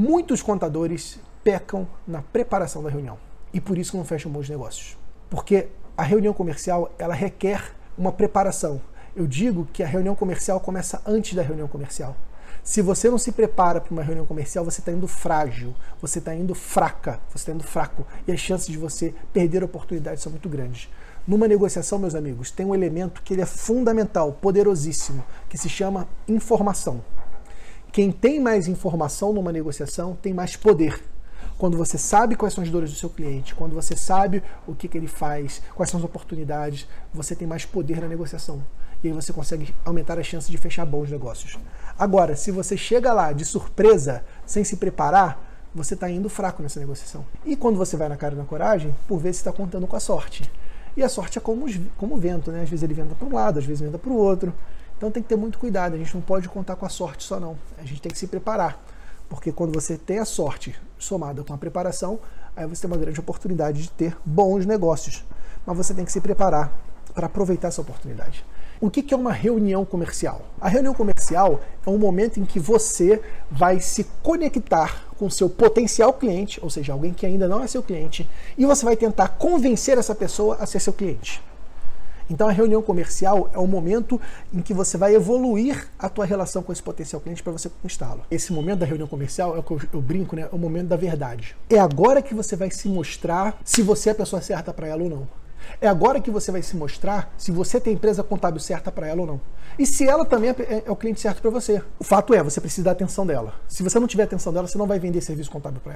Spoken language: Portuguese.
Muitos contadores pecam na preparação da reunião e por isso não fecham bons negócios. Porque a reunião comercial ela requer uma preparação. Eu digo que a reunião comercial começa antes da reunião comercial. Se você não se prepara para uma reunião comercial, você está indo frágil, você está indo fraca, você está indo fraco e as chances de você perder oportunidades são muito grandes. Numa negociação, meus amigos, tem um elemento que ele é fundamental, poderosíssimo, que se chama informação. Quem tem mais informação numa negociação tem mais poder. Quando você sabe quais são as dores do seu cliente, quando você sabe o que, que ele faz, quais são as oportunidades, você tem mais poder na negociação. E aí você consegue aumentar as chances de fechar bons negócios. Agora, se você chega lá de surpresa, sem se preparar, você está indo fraco nessa negociação. E quando você vai na cara e na coragem, por vezes está contando com a sorte. E a sorte é como, como o vento, né? Às vezes ele venta para um lado, às vezes venta para o outro. Então tem que ter muito cuidado, a gente não pode contar com a sorte só não. A gente tem que se preparar. Porque quando você tem a sorte somada com a preparação, aí você tem uma grande oportunidade de ter bons negócios. Mas você tem que se preparar para aproveitar essa oportunidade. O que é uma reunião comercial? A reunião comercial é um momento em que você vai se conectar com seu potencial cliente, ou seja, alguém que ainda não é seu cliente, e você vai tentar convencer essa pessoa a ser seu cliente. Então a reunião comercial é o momento em que você vai evoluir a tua relação com esse potencial cliente para você conquistá-lo. Esse momento da reunião comercial é o que eu, eu, brinco, né? É o momento da verdade. É agora que você vai se mostrar se você é a pessoa certa para ela ou não. É agora que você vai se mostrar se você tem a empresa contábil certa para ela ou não. E se ela também é, é o cliente certo para você. O fato é, você precisa da atenção dela. Se você não tiver atenção dela, você não vai vender serviço contábil para ela.